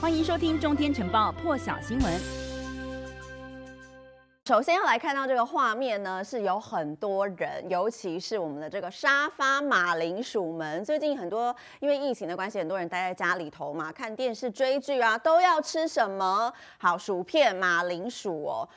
欢迎收听《中天晨报》破晓新闻。首先要来看到这个画面呢，是有很多人，尤其是我们的这个沙发马铃薯们。最近很多因为疫情的关系，很多人待在家里头嘛，看电视、追剧啊，都要吃什么？好，薯片、马铃薯哦。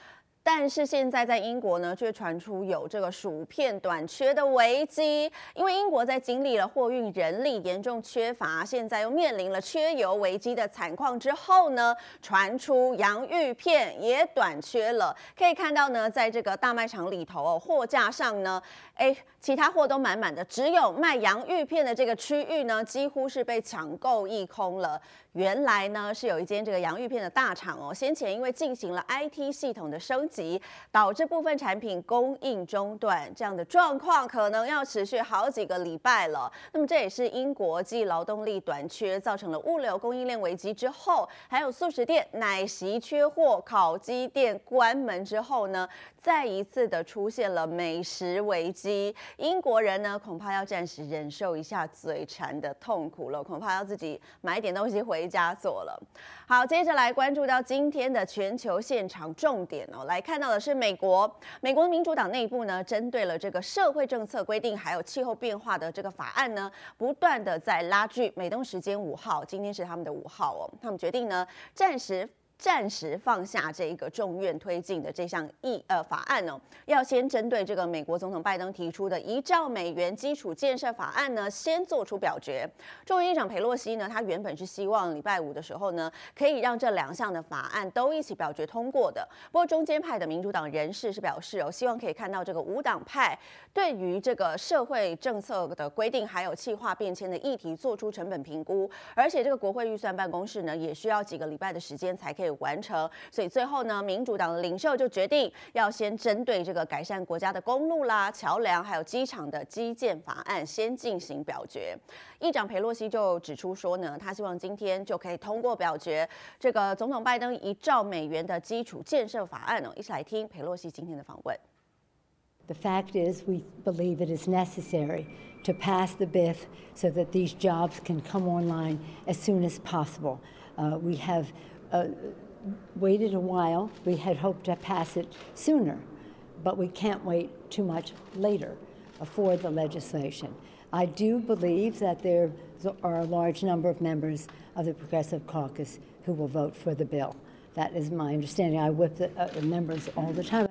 但是现在在英国呢，却传出有这个薯片短缺的危机，因为英国在经历了货运人力严重缺乏，现在又面临了缺油危机的惨况之后呢，传出洋芋片也短缺了。可以看到呢，在这个大卖场里头哦，货架上呢，哎，其他货都满满的，只有卖洋芋片的这个区域呢，几乎是被抢购一空了。原来呢，是有一间这个洋芋片的大厂哦，先前因为进行了 IT 系统的升级，导致部分产品供应中断，这样的状况可能要持续好几个礼拜了。那么这也是英国继劳动力短缺造成了物流供应链危机之后，还有速食店、奶昔缺货、烤鸡店关门之后呢，再一次的出现了美食危机。英国人呢，恐怕要暂时忍受一下嘴馋的痛苦了，恐怕要自己买点东西。回家做了。好，接着来关注到今天的全球现场重点哦，来看到的是美国，美国民主党内部呢，针对了这个社会政策规定还有气候变化的这个法案呢，不断的在拉锯。美东时间五号，今天是他们的五号哦，他们决定呢，暂时。暂时放下这一个众院推进的这项议呃法案、哦，要先针对这个美国总统拜登提出的一兆美元基础建设法案呢，先做出表决。众议长佩洛西呢，他原本是希望礼拜五的时候呢，可以让这两项的法案都一起表决通过的。不过中间派的民主党人士是表示哦，希望可以看到这个无党派对于这个社会政策的规定还有气化变迁的议题做出成本评估，而且这个国会预算办公室呢，也需要几个礼拜的时间才可以。完成，所以最后呢，民主党的领袖就决定要先针对这个改善国家的公路啦、桥梁还有机场的基建法案先进行表决。议长裴洛西就指出说呢，他希望今天就可以通过表决这个总统拜登一兆美元的基础建设法案哦。一起来听裴洛西今天的访问。The fact is, we believe it is necessary to pass the BIF so that these jobs can come online as soon as possible. Uh, we have, uh, waited a while. We had hoped to pass it sooner, but we can't wait too much later for the legislation. I do believe that there are a large number of members of the Progressive Caucus who will vote for the bill. That is my understanding. I whip the uh, members all the time.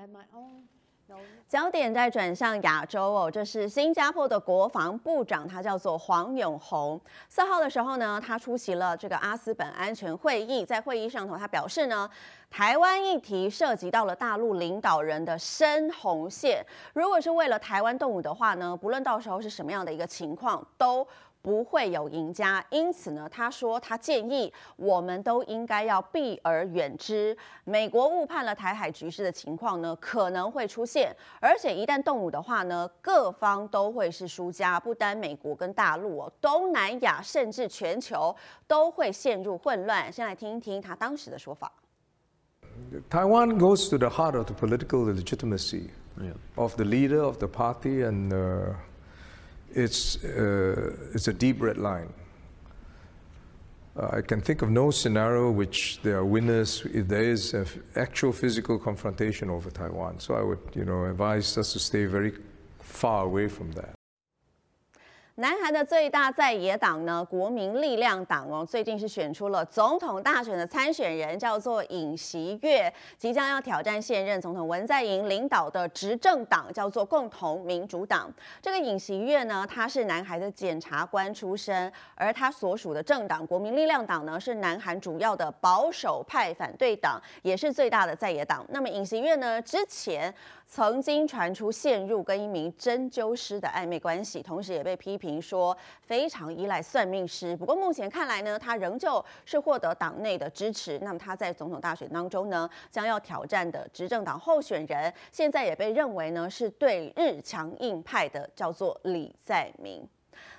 焦点再转向亚洲哦，这是新加坡的国防部长，他叫做黄永红。四号的时候呢，他出席了这个阿斯本安全会议，在会议上头，他表示呢，台湾议题涉及到了大陆领导人的深红线，如果是为了台湾动武的话呢，不论到时候是什么样的一个情况，都。不会有赢家，因此呢，他说他建议我们都应该要避而远之。美国误判了台海局势的情况呢，可能会出现，而且一旦动武的话呢，各方都会是输家，不单美国跟大陆哦，东南亚甚至全球都会陷入混乱。先来听一听他当时的说法。Taiwan goes to the heart of the political legitimacy of the leader of the party and. It's, uh, it's a deep red line. Uh, I can think of no scenario which there are winners if there is an actual physical confrontation over Taiwan. So I would, you know, advise us to stay very far away from that. 南韩的最大在野党呢，国民力量党哦，最近是选出了总统大选的参选人，叫做尹锡悦，即将要挑战现任总统文在寅领导的执政党，叫做共同民主党。这个尹锡悦呢，他是南韩的检察官出身，而他所属的政党国民力量党呢，是南韩主要的保守派反对党，也是最大的在野党。那么尹锡悦呢，之前曾经传出陷入跟一名针灸师的暧昧关系，同时也被批评。说非常依赖算命师，不过目前看来呢，他仍旧是获得党内的支持。那么他在总统大选当中呢，将要挑战的执政党候选人，现在也被认为呢是对日强硬派的，叫做李在明。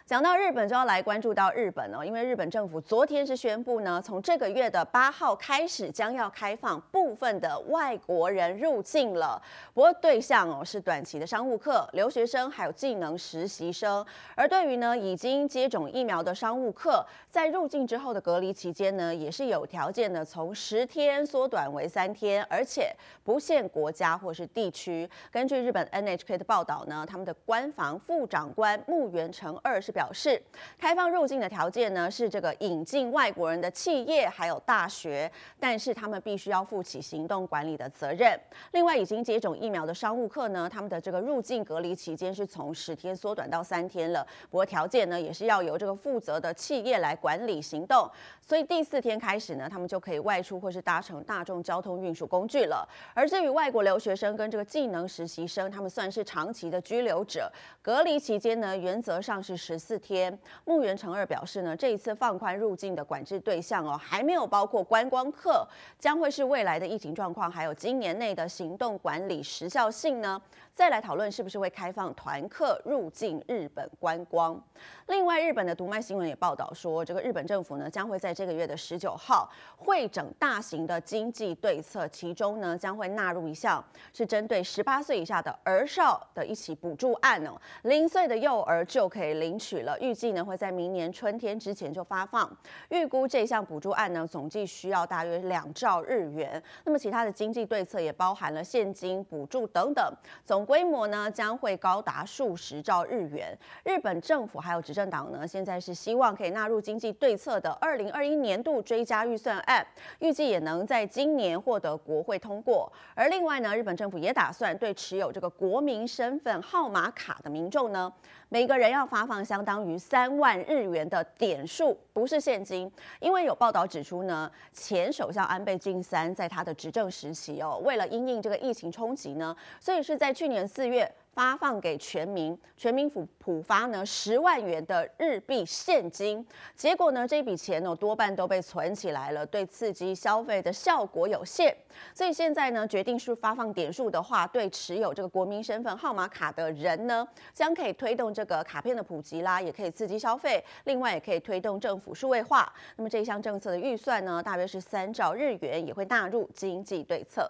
讲到日本，就要来关注到日本哦，因为日本政府昨天是宣布呢，从这个月的八号开始，将要开放部分的外国人入境了。不过对象哦是短期的商务客、留学生，还有技能实习生。而对于呢已经接种疫苗的商务客，在入境之后的隔离期间呢，也是有条件的，从十天缩短为三天，而且不限国家或是地区。根据日本 NHK 的报道呢，他们的官房副长官木原成二是表示，开放入境的条件呢是这个引进外国人的企业还有大学，但是他们必须要负起行动管理的责任。另外，已经接种疫苗的商务客呢，他们的这个入境隔离期间是从十天缩短到三天了。不过条件呢也是要由这个负责的企业来管理行动，所以第四天开始呢，他们就可以外出或是搭乘大众交通运输工具了。而至于外国留学生跟这个技能实习生，他们算是长期的居留者，隔离期间呢，原则上是十四天。木原诚二表示呢，这一次放宽入境的管制对象哦，还没有包括观光客，将会是未来的疫情状况，还有今年内的行动管理时效性呢，再来讨论是不是会开放团客入境日本观光。另外，日本的读卖新闻也报道说，这个日本政府呢，将会在这个月的十九号会整大型的经济对策，其中呢，将会纳入一项是针对十八岁以下的儿少的一起补助案哦，零岁的幼儿就可以领取了，预计呢会在明年春天之前就发放。预估这项补助案呢，总计需要大约两兆日元。那么其他的经济对策也包含了现金补助等等，总规模呢将会高达数十兆日元。日本政府还有执政党呢，现在是希望可以纳入经济对策的二零二一年度追加预算案，预计也能在今年获得国会通过。而另外呢，日本政府也打算对持有这个国民身份号码卡的民众呢，每个人要发放相当于三万日元的点数，不是现金。因为有报道指出呢，前首相安倍晋三在他的执政时期哦，为了因应这个疫情冲击呢，所以是在去年四月。发放给全民，全民普普发呢十万元的日币现金，结果呢这笔钱呢多半都被存起来了，对刺激消费的效果有限。所以现在呢决定是发放点数的话，对持有这个国民身份号码卡的人呢，将可以推动这个卡片的普及啦，也可以刺激消费，另外也可以推动政府数位化。那么这项政策的预算呢，大约是三兆日元，也会纳入经济对策。